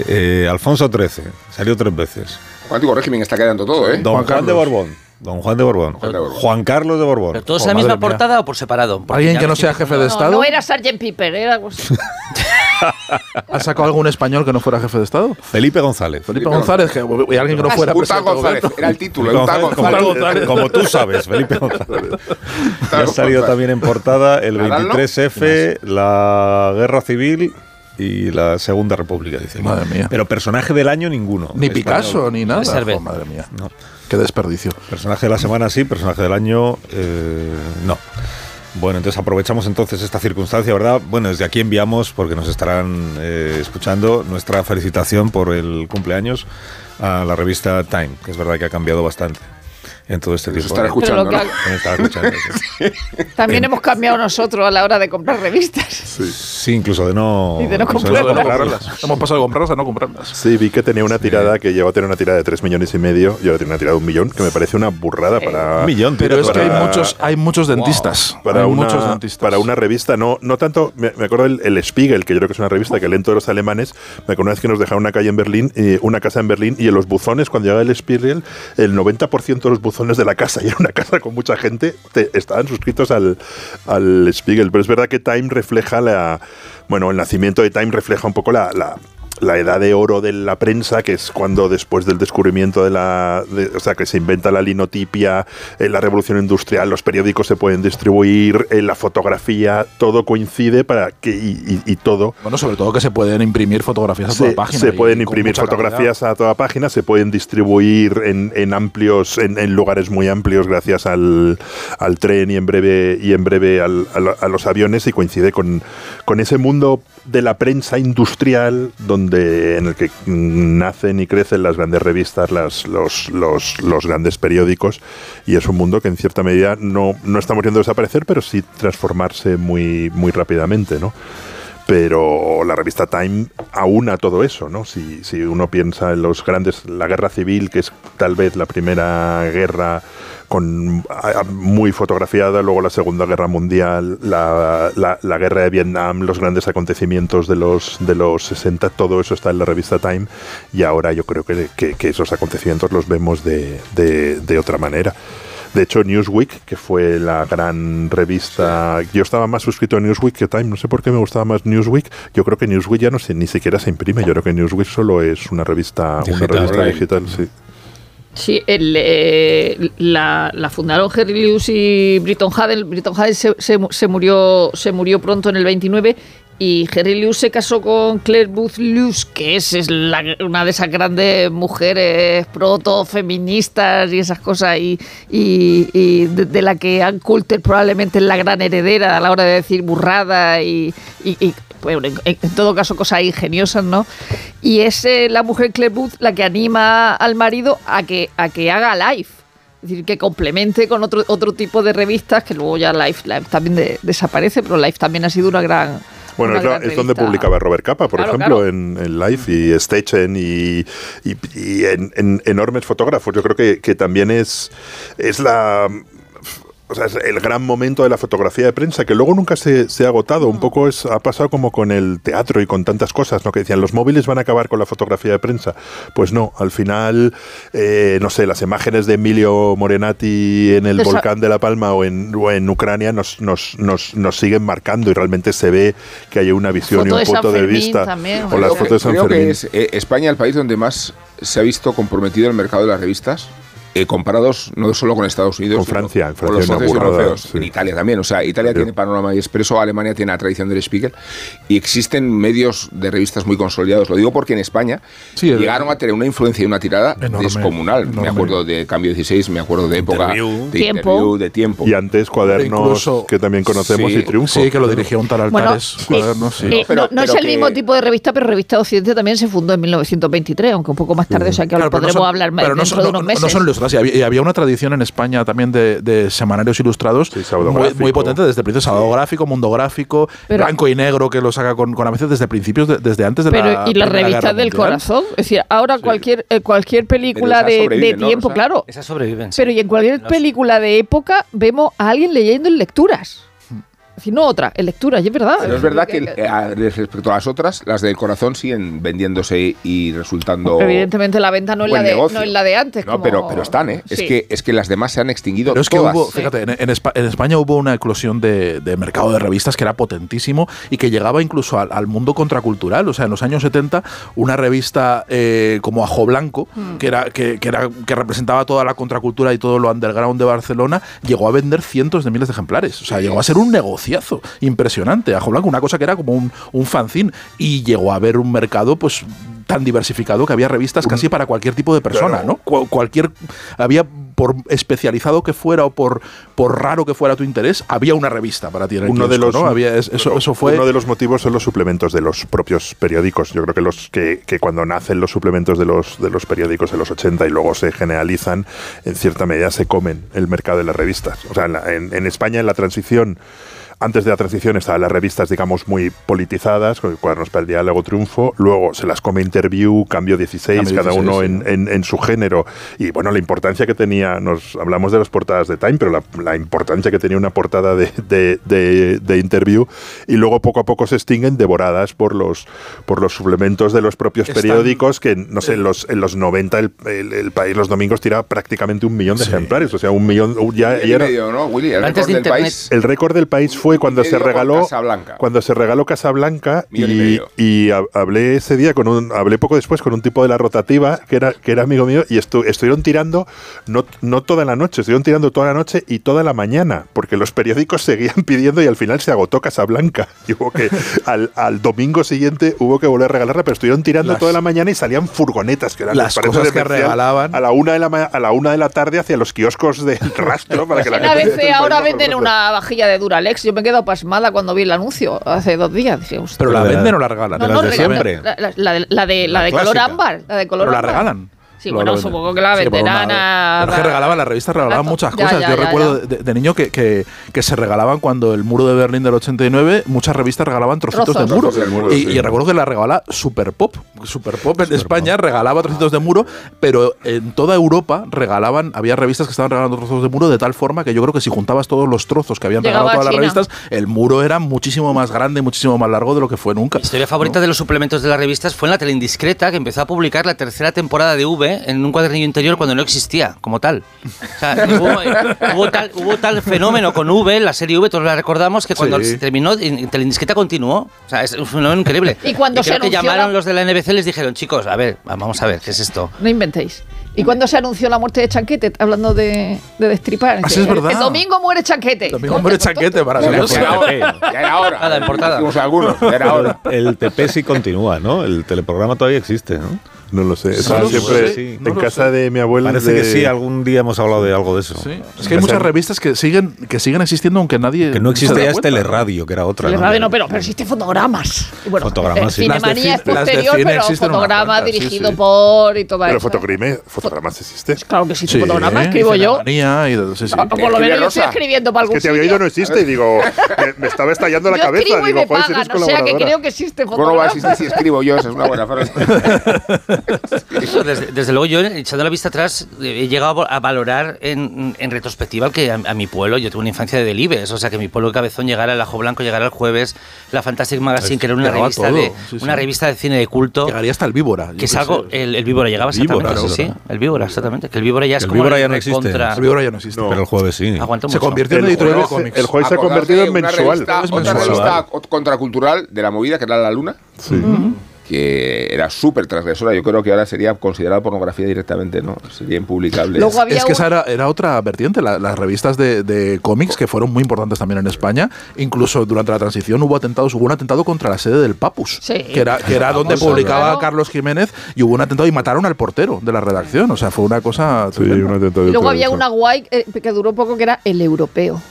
S1: eh, Alfonso XIII, salió tres veces.
S6: Cuántico régimen está quedando todo, ¿eh?
S1: Don Juan,
S5: Juan
S1: de. Borbón. Don Juan de Borbón.
S6: Juan de Borbón.
S1: Juan Carlos de Borbón.
S2: ¿Pero todos
S5: Oh,
S2: en la misma
S5: mía.
S2: portada o por separado? Porque
S5: Alguien que no sea jefe de
S3: No,
S5: Estado.
S3: no era Sgt. Piper, era algo así.
S5: ¿Ha sacado algún español que no fuera jefe de Estado?
S1: Felipe González.
S5: Felipe González, que, y alguien que no
S6: Ah,
S5: fuera
S6: Uta González, era el título,
S1: Felipe
S6: Uta
S1: González,
S6: González.
S1: como, como tú sabes, Felipe González. Ha salido
S6: González.
S1: también en portada el
S6: ¿Nadal, no?
S1: 23F, la Guerra Civil y la Segunda República, dice.
S5: Madre mía.
S1: Pero personaje del año ninguno.
S5: Ni
S1: Español.
S5: Picasso, ni nada. Jo, madre mía.
S1: No.
S5: Qué desperdicio.
S1: Personaje de la semana sí, personaje del año eh, no. Bueno, entonces aprovechamos entonces esta circunstancia, ¿verdad? Bueno, desde aquí enviamos, porque nos estarán eh, escuchando, nuestra felicitación por el cumpleaños a la revista Time, que es verdad que ha cambiado bastante en todo este tiempo.
S6: estará
S1: ¿no?
S6: escuchando,
S1: estaba escuchando, sí.
S3: También hemos cambiado nosotros a la hora de comprar revistas.
S1: Sí, incluso de no,
S3: Y de no comprarlas.
S5: comprarlas. Hemos pasado de comprarlas a no comprarlas.
S4: Sí, vi que tenía una tirada que llegó a tener una tirada de 3 millones y medio y ahora tiene una tirada de un millón, que me parece una burrada para.
S1: Un millón,
S5: Pero es que hay muchos, hay muchos dentistas.
S4: para
S5: hay
S4: una,
S5: muchos dentistas.
S4: para una revista, no, no tanto, me, me acuerdo el, el Spiegel, que yo creo que es una revista que leen todos los alemanes, me acuerdo una vez que nos dejaron una calle en Berlín, y una casa en Berlín, y en los buzones, cuando llegaba el Spiegel, el 90% de los buzones de la casa, y era una casa con mucha gente, te- estaban suscritos al, al Spiegel, pero es verdad que Time refleja la, bueno, el nacimiento de Time refleja un poco la... la la edad de oro de la prensa, que es cuando después del descubrimiento de la. de- o sea, que se inventa la linotipia, eh, la revolución industrial, los periódicos se pueden distribuir, eh, la fotografía, todo coincide para que. y, y- y todo.
S5: Bueno, sobre todo que se pueden imprimir fotografías a
S4: Se,
S5: toda página.
S4: se pueden imprimir fotografías a toda página, se pueden distribuir en, en amplios, en, en lugares muy amplios gracias al, al tren y en breve y en breve al- a, lo- a los aviones y coincide con, con ese mundo de la prensa industrial donde en el que nacen y crecen las grandes revistas, las, los, los, los grandes periódicos y es un mundo que en cierta medida no, no estamos viendo desaparecer, pero sí transformarse muy, muy rápidamente, ¿no? Pero la revista Time aúna todo eso, ¿no? Si, si uno piensa en los grandes, la guerra civil, que es tal vez la primera guerra con muy fotografiada, luego la Segunda Guerra Mundial, la, la- guerra de Vietnam, los grandes acontecimientos de los, de los 60, todo eso está en la revista Time y ahora yo creo que, que- que esos acontecimientos los vemos de, de- de otra manera. De hecho, Newsweek, que fue la gran revista, yo estaba más suscrito a Newsweek que Time, no sé por qué me gustaba más Newsweek. Yo creo que Newsweek ya no se, ni siquiera se imprime, yo creo que Newsweek solo es una revista
S1: Digital.
S4: una revista digital, sí.
S3: Sí, el, eh, la, la fundaron Henry Lewis y Britton Hadel. Britton Hadel se, se mu- se murió, se murió pronto en el 29 y Henry Lewis se casó con Claire Booth Lewis, que es, es la- una de esas grandes mujeres proto-feministas y esas cosas, y, y- y de, de la que Ann Coulter probablemente es la gran heredera a la hora de decir burrada y, y- en, en todo caso cosas ingeniosas, ¿no? Y es eh, la mujer Claire Booth la que anima al marido a que, a que haga live. Es decir, que complemente con otro, otro tipo de revistas, que luego ya Life, Life también de- desaparece, pero Life también ha sido una gran.
S4: Bueno, es, la- es donde publicaba Robert Capa, por
S3: Claro,
S4: ejemplo,
S3: claro.
S4: En, en Life y Stachen y, y- y en, en enormes fotógrafos. Yo creo que, que también es, es la... O sea, es el gran momento de la fotografía de prensa, que luego nunca se, se ha agotado. Un poco es, ha pasado como con el teatro y con tantas cosas, ¿no? Que decían, los móviles van a acabar con la fotografía de prensa. Pues no, al final, eh, no sé, las imágenes de Emilio Morenati en el volcán de La Palma o en, o en Ucrania nos, nos, nos, nos siguen marcando y realmente se ve que hay una visión y un punto de vista.
S3: también,
S4: o las fotos de San
S6: creo que
S4: Fermín.
S6: es eh, España el país donde más se ha visto comprometido el mercado de las revistas. Eh, comparados no solo con Estados Unidos,
S4: Con
S6: sino
S4: Francia,
S6: con
S4: Francia
S6: los socios europeos,
S4: sí.
S6: en Italia también. O sea, Italia
S4: Sí.
S6: tiene Panorama y Expreso, Alemania tiene la tradición del Spiegel y existen medios de revistas muy consolidados. Lo digo porque en España
S5: Sí, el-
S6: llegaron a tener una influencia y una tirada
S5: Enorme,
S6: descomunal. Me
S5: enorme.
S6: acuerdo de Cambio 16, me acuerdo de época
S1: Interview.
S6: de
S3: Tiempo.
S6: interview, de tiempo.
S4: Y antes cuadernos
S5: Incluso-
S4: que también conocemos
S6: Sí,
S4: y triunfo.
S5: Sí, que lo dirigía un tal
S3: Bueno,
S5: Altares.
S3: sí.
S5: cuadernos, sí.
S3: Eh,
S6: pero-
S3: no, no es
S6: pero
S3: el
S6: que-
S3: mismo tipo de revista, pero Revista Occidente también se fundó en 1923, aunque un poco más tarde, o sea que ahora
S5: Claro, pero no
S3: podremos
S5: son-
S3: hablar más
S5: no
S3: dentro
S5: son,
S3: de unos
S5: no-
S3: meses.
S5: no son y había, y había una tradición en España también de, de semanarios ilustrados muy, muy potente desde el principio, sábado gráfico, mundo gráfico,
S3: Pero-
S5: blanco y negro que lo saca con, con a veces desde principios, de- desde antes de
S3: Pero,
S5: la
S3: y
S5: Guerra
S3: revistas del
S5: Mundial.
S3: corazón. Es decir, ahora cualquier, eh, cualquier película de,
S6: esas
S3: de
S6: sobreviven, ¿no,
S3: tiempo, claro.
S2: Esas sobreviven. sí.
S3: Pero y en cualquier película de época vemos a alguien leyendo en lecturas. Es decir, no otra, en lecturas, y es verdad.
S6: Pero es verdad que respecto a las otras, las del corazón siguen vendiéndose y resultando.
S3: Evidentemente la venta no es, la de,
S6: negocio.
S3: no es la de antes.
S6: No,
S3: como-
S6: pero, pero están, ¿eh? Es, que, es que las demás se han extinguido
S5: Pero es que
S6: todas.
S5: hubo, fíjate, en, en Espa- en España hubo una eclosión de, de mercado de revistas que era potentísimo y que llegaba incluso al, al mundo contracultural. O sea, en los años 70, una revista eh, como Ajo Blanco, que, era, que, que era, que representaba toda la contracultura y todo lo underground de Barcelona, llegó a vender cientos de miles de ejemplares. O sea, llegó a ser un negociazo impresionante. Ajo Blanco, una cosa que era como un, un fanzine. Y llegó a haber un mercado, pues tan diversificado que había revistas casi para cualquier tipo de persona,
S4: Claro.
S5: ¿no? Cu- cualquier había por especializado que fuera o por, por raro que fuera tu interés, había una revista para ti en el
S4: Uno de los
S5: ¿no? Había- es- eso, eso fue
S4: uno de los motivos son los suplementos de los propios periódicos. Yo creo que los que, que cuando nacen los suplementos de los de los periódicos en los 80 y luego se generalizan, en cierta medida se comen el mercado de las revistas. O sea, en, la- en- en España en la transición antes de la transición estaban las revistas, digamos, muy politizadas, con cuadernos para el diálogo, triunfo. Luego se las come Interview, Cambio 16,
S5: Cambio
S4: cada
S5: 16,
S4: uno
S5: sí.
S4: en, en- en su género. Y bueno, la importancia que tenía, nos hablamos de las portadas de Time, pero la, la importancia que tenía una portada de, de, de- de Interview. Y luego poco a poco se extinguen devoradas por los, por los suplementos de los propios
S5: Están-
S4: periódicos, que no sé, en los, en los 90 el, el- el país los domingos tiraba prácticamente un millón de ejemplares. O sea, un millón. Ya,
S6: Millón
S4: y
S6: y
S4: era-
S6: medio, ¿no, Willy? El
S2: Antes
S6: récord
S2: de
S6: del
S2: Internet-
S6: país.
S4: el récord del país fue cuando se regaló
S6: Casablanca.
S4: cuando se regaló Casablanca
S6: y
S4: y, hablé ese día con un hablé poco después con un tipo de la rotativa que era que era amigo mío y estu- estuvieron tirando no, no toda la noche estuvieron tirando toda la noche y toda la mañana porque los periódicos seguían pidiendo y al final se agotó Casablanca y hubo que al, al domingo siguiente hubo que volver a regalarla pero estuvieron tirando
S5: Las-
S4: toda la mañana y salían furgonetas que eran
S5: Las cosas que regalaban.
S4: a la una de la a la una de la tarde hacia los kioscos de rastro para que la
S3: En
S4: gente del
S3: ahora venden una vajilla de Duralex. Yo me he quedado pasmada cuando vi el anuncio hace dos días. Dije,
S5: pero la
S1: de la-
S5: venden o la regalan.
S3: No,
S1: de
S3: no,
S1: las de
S3: regalan-
S1: siempre.
S3: La, la- la de, la de, la
S1: La
S3: de color ámbar. La de color
S5: pero la
S3: ámbar.
S5: regalan.
S3: Sí, bueno, supongo que la
S5: Sí, por
S3: venderán
S5: una-
S3: a-
S5: Pero es que regalaban, las revistas regalaban muchas cosas.
S3: ya,
S5: Yo
S3: ya,
S5: recuerdo
S3: ya.
S5: De, de niño que, que, que se regalaban cuando el muro de Berlín del 89, muchas revistas regalaban trocitos
S3: Trozos.
S5: de muro.
S6: Trozos del muro,
S5: y,
S6: sí.
S5: y recuerdo que la regalaba Super Pop. Super Pop en España regalaba trocitos de muro, pero en toda Europa regalaban, había revistas que estaban regalando trozos de muro de tal forma que yo creo que si juntabas todos los trozos que habían
S3: Llegaba
S5: regalado todas las revistas, el muro era muchísimo más grande, muchísimo más largo de lo que fue nunca.
S2: Mi historia favorita de los suplementos de las revistas fue en la tele indiscreta que empezó a publicar la tercera temporada de V en un cuadernillo interior cuando no existía como tal. O sea, hubo, hubo tal, hubo tal fenómeno con V, la serie V, todos la recordamos, que cuando
S5: Sí.
S2: se terminó, en tele indiscreta continuó. O sea, es un fenómeno increíble.
S3: Y cuando se
S2: creo que
S3: anunció
S2: llamaron
S3: la-
S2: los de la NBC y les dijeron, chicos, a ver, vamos a ver, ¿qué es esto?
S3: No inventéis. ¿Y cuando se anunció la muerte de Chanquete? Hablando de, de destripar.
S5: Ah, sí, es
S3: El-
S5: verdad.
S3: El, domingo muere Chanquete.
S5: Domingo hombre chaquete para ser-
S6: era hora. Ya era hora.
S2: Nada, en portada.
S6: Algunos, ya era hora.
S1: El TP sí continúa, ¿no? El teleprograma todavía existe, ¿no?
S4: No lo sé. Eso
S5: No lo
S4: siempre
S5: sé,
S1: sí.
S5: no
S4: en
S5: lo
S4: casa
S5: sé.
S4: de mi abuela.
S1: Parece
S4: de-
S1: que sí, algún día hemos hablado de algo de eso.
S5: Sí. Es que hay muchas revistas que siguen, que siguen existiendo aunque nadie.
S1: Que no existe ya es. Teleradio, que era otra.
S3: El
S1: ¿no?
S3: no, pero, pero existe fotogramas. Bueno,
S1: Fotogramas, sí.
S3: Cinemanía
S5: Las de
S3: es
S5: ci- las de
S3: posterior, pero fotograma dirigido
S5: sí.
S3: por y todo
S4: Pero
S3: eso.
S4: fotograme, fotogramas existe.
S3: Claro que existe
S5: Sí,
S3: fotograma,
S5: ¿eh?
S3: escribo yo. O por lo menos yo estoy escribiendo para
S4: Es
S3: algún
S4: que te había oído no existe y digo, me, estaba estallando la cabeza. Digo,
S3: o sea que creo que existe
S6: ¿Cómo no va a
S3: fotograma.
S6: existir si escribo yo? Esa es una buena frase.
S2: Eso, desde, desde luego, yo echando la vista atrás he llegado a valorar en, en retrospectiva que a, a mi pueblo, yo tuve una infancia de Delibes, o sea que mi pueblo Cabezón llegara al Ajo Blanco, llegara el jueves, la Fantastic Magazine, que era una revista, de,
S5: sí, sí.
S2: una revista de cine de culto.
S5: Llegaría hasta el víbora.
S2: Que es algo, el, el víbora llegaba exactamente,
S1: Víbora,
S2: sí, sí,
S1: víbora.
S2: el víbora, exactamente, que el víbora ya es
S1: El
S2: como
S1: víbora
S2: el
S1: ya no existe.
S2: recontra-
S5: El víbora ya no existe.
S1: Pero el jueves sí.
S2: Aguanta
S5: Se
S2: mucho.
S5: convirtió en
S4: El
S5: editorial de cómics.
S4: el jueves se ha convertido en
S6: una
S4: mensual.
S6: revista-
S5: Es
S6: otra revista contracultural de la movida, que era La Luna, que era súper transgresora. Yo creo que ahora sería considerada pornografía directamente, ¿no? Sería impublicable.
S3: Luego había
S5: Es que
S3: un-
S5: esa era, era otra vertiente, la- las revistas de, de cómics que fueron muy importantes también en España. Incluso durante la transición hubo atentados, hubo un atentado contra la sede del Papus,
S3: Sí.
S5: que era, que era donde publicaba
S3: claro.
S5: Carlos Jiménez, y hubo un atentado y mataron al portero de la redacción. O sea, fue una cosa.
S4: Sí, un atentado de
S3: Y luego había una guay eh, que duró poco que era el europeo.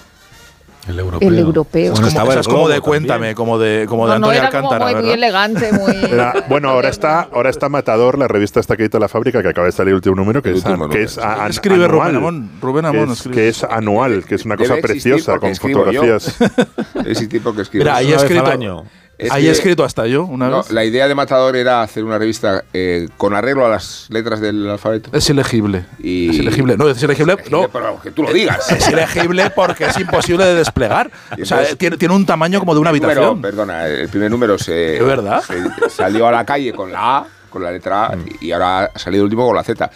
S1: El europeo.
S3: El europeo.
S1: Bueno,
S5: Como-
S1: estaba
S5: esa
S1: el
S5: es como de
S1: también.
S5: Cuéntame, como de, como de
S3: No, no,
S5: Antonio
S3: era como
S5: Alcántara,
S3: muy, muy
S5: ¿verdad?
S3: elegante, muy...
S4: Era- bueno, ahora está, ahora está Matador, la revista está que edita la fábrica, que acaba de salir el último número, que es,
S6: último
S4: que
S6: número,
S4: es a-
S5: Escribe
S4: anual,
S5: Rubén Amón, Rubén Amón
S4: que es,
S5: escribe.
S4: que es anual, que es una cosa preciosa, con fotografías.
S6: Ese tipo que escribe.
S5: Mira, ahí
S1: vez
S5: escrito,
S1: al año.
S6: Es
S5: ahí he escrito hasta yo una
S6: No,
S5: vez.
S6: la idea de Matador era hacer una revista eh, con arreglo a las letras del alfabeto.
S5: Es ilegible.
S6: Y-
S5: Es ilegible. No, es ilegible. No.
S6: Pero que tú lo digas.
S5: Es ilegible porque es imposible de desplegar. O sea, tiene, tiene un tamaño como de una
S6: El número,
S5: habitación.
S6: perdona, el primer número se,
S5: ¿De verdad?
S6: se salió a la calle con la A, con la letra A, y ahora ha salido el último con la Z.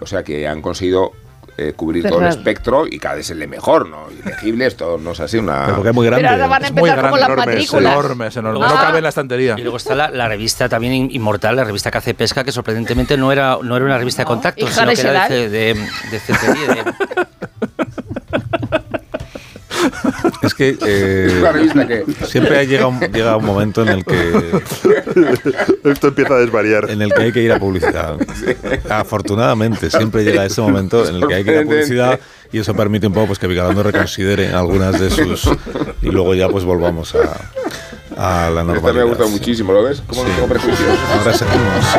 S6: O sea que han conseguido eh, cubrir todo el espectro y cada vez se lee mejor, ¿no? Ilegible, esto no es así una...
S1: Pero porque es muy grande.
S3: Pero ahora van a
S5: Es muy
S3: empezar como
S5: grande,
S3: las
S4: enorme,
S5: Es
S3: matrículas.
S5: enorme, es enorme.
S3: Ah.
S5: No cabe en la estantería.
S2: Y luego está la, la revista también in- inmortal, la revista que hace pesca, que sorprendentemente no era, no era una revista de contacto,
S3: y
S2: sino que era de, de, de-
S1: Es que eh, siempre llega un, llega un momento en el que
S4: Esto empieza a desvariar.
S1: en el que hay que ir a publicidad. Afortunadamente, siempre llega ese momento en el que hay que ir a publicidad y eso permite un poco pues, que Vigalondo reconsidere algunas de sus... Y luego ya pues volvamos a, a la
S6: Esta
S1: normalidad.
S6: me gusta
S1: sí.
S6: muchísimo, ¿lo ves?
S1: Seguimos, sí.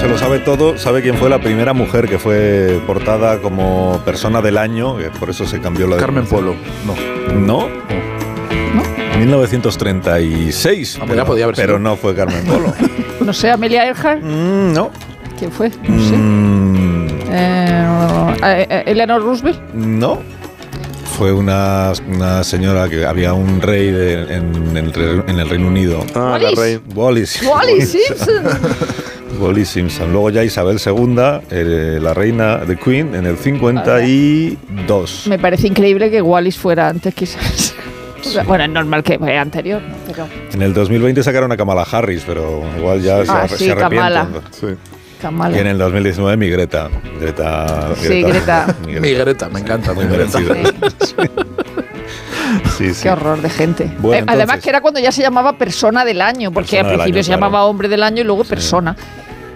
S1: Se lo sabe todo, sabe quién fue la primera mujer que fue portada como persona del año, que por eso se cambió la
S5: Carmen Polo. No.
S1: ¿No? 1936.
S5: Ah, pues ya podía haber
S1: pero
S5: sido.
S1: no fue Carmen Polo.
S3: No sé, Amelia Earhart,
S1: Mm, no.
S3: ¿quién fue? No sé.
S1: Mm,
S3: Eh, eh, eh, Eleanor Roosevelt.
S1: no. Fue una, una señora que había un rey de- en, el Re- en el Reino Unido.
S4: Ah, la
S3: Wallis.
S4: rey.
S1: Wallis.
S3: Wally Simpson.
S1: Wallis Simpson. Luego ya Isabel II, eh, la reina de Queen, en el 52.
S3: Me parece increíble que Wallis fuera antes, quizás. Sea, Bueno, es normal que fue anterior, ¿no? pero
S1: En el 2020 sacaron a Kamala Harris, pero igual ya se,
S3: Ah,
S1: arre-
S3: sí,
S1: se arrepienten.
S3: Kamala.
S4: Sí.
S3: Kamala.
S1: Y en el 2019 mi Greta. Greta.
S3: Sí, Greta.
S1: mi
S5: Mi Greta, me encanta.
S1: Muy
S5: Greta.
S1: merecida. Sí, sí.
S3: Qué horror de gente.
S1: Bueno,
S3: Eh, además
S1: entonces-
S3: que era cuando ya se llamaba persona del año, porque al principio
S1: año,
S3: se
S1: claro.
S3: llamaba hombre del año y luego persona.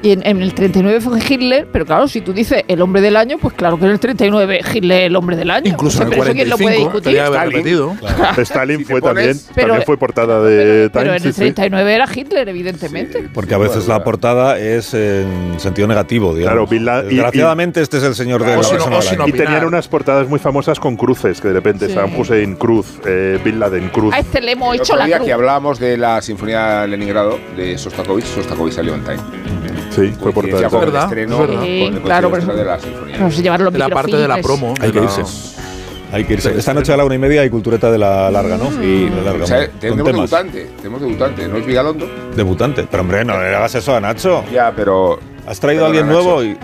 S3: Y en, en el 39 fue Hitler, pero claro, si tú dices el hombre del año, pues claro que en el 39 Hitler el hombre del año.
S5: Incluso en el
S3: pero eso quién lo puede
S5: 45
S3: discutir.
S6: Stalin.
S5: repetido.
S4: Stalin
S6: Si
S4: fue también,
S3: Pero-
S4: también fue portada de
S3: Pero
S4: Time.
S3: en
S4: sí,
S3: el
S4: sí.
S3: 39 era Hitler, evidentemente.
S1: Porque a veces la portada es en sentido negativo, digamos.
S4: Claro, Bin Laden- y-
S1: Desgraciadamente este es el señor de
S5: O
S1: la
S5: si no-
S1: persona.
S4: Y tenían unas portadas muy famosas con cruces, que de repente
S3: Sí.
S4: Saddam Hussein Cruz, eh, Bin Laden Cruz.
S3: A este le hemos
S6: El
S3: hecho
S6: otro
S3: la
S6: día
S3: cruz.
S6: que hablábamos de la Sinfonía de Leningrado de Sostakovich, Sostakovich salió en Time.
S4: Sí, fue portada.
S6: Con
S5: verdad,
S6: estreno,
S5: es verdad.
S6: con el
S3: claro, pero-
S6: de la Sinfonía.
S3: Vamos a llevar los
S5: En la parte de la promo.
S1: Hay que irse.
S5: la-
S1: Hay que irse. Esta noche a la una y media hay cultureta de la larga, ¿no? Sí, de larga.
S6: O sea, tenemos
S1: temas.
S6: debutante, tenemos debutante, ¿no es Vigalondo?
S1: Debutante. Pero hombre, no le hagas eso a Nacho.
S6: Ya, pero...
S1: ¿Has traído a alguien nuevo y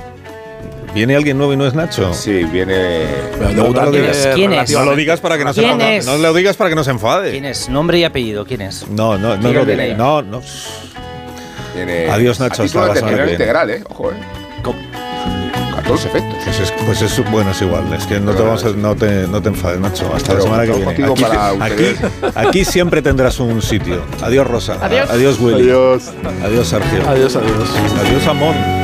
S1: viene alguien nuevo y no es Nacho?
S6: Sí, viene...
S1: No, no
S5: debutante
S1: lo digas.
S5: es
S2: ¿Quién es?
S1: No lo digas para que no se
S2: ¿Quién
S1: enfade.
S2: es?
S1: No lo digas para que no se enfade.
S2: ¿Quién es? Nombre y apellido, ¿quién es?
S1: No, no, no, no, no.
S6: Viene
S1: Adiós, Nacho, hasta la semana que
S6: integral, ¿eh? Ojo, ¿eh? Con 14 efectos.
S1: Pues es, pues es bueno, es igual. Es que no te, vamos a- no te, no te enfades, Nacho. Hasta la
S6: Pero
S1: semana que viene. Aquí,
S6: para
S1: aquí, aquí siempre tendrás un sitio. Adiós, Rosa.
S3: Adiós.
S1: Adiós, Willy.
S4: Adiós.
S1: Adiós, Sergio.
S5: Adiós, adiós.
S1: Adiós, Amón.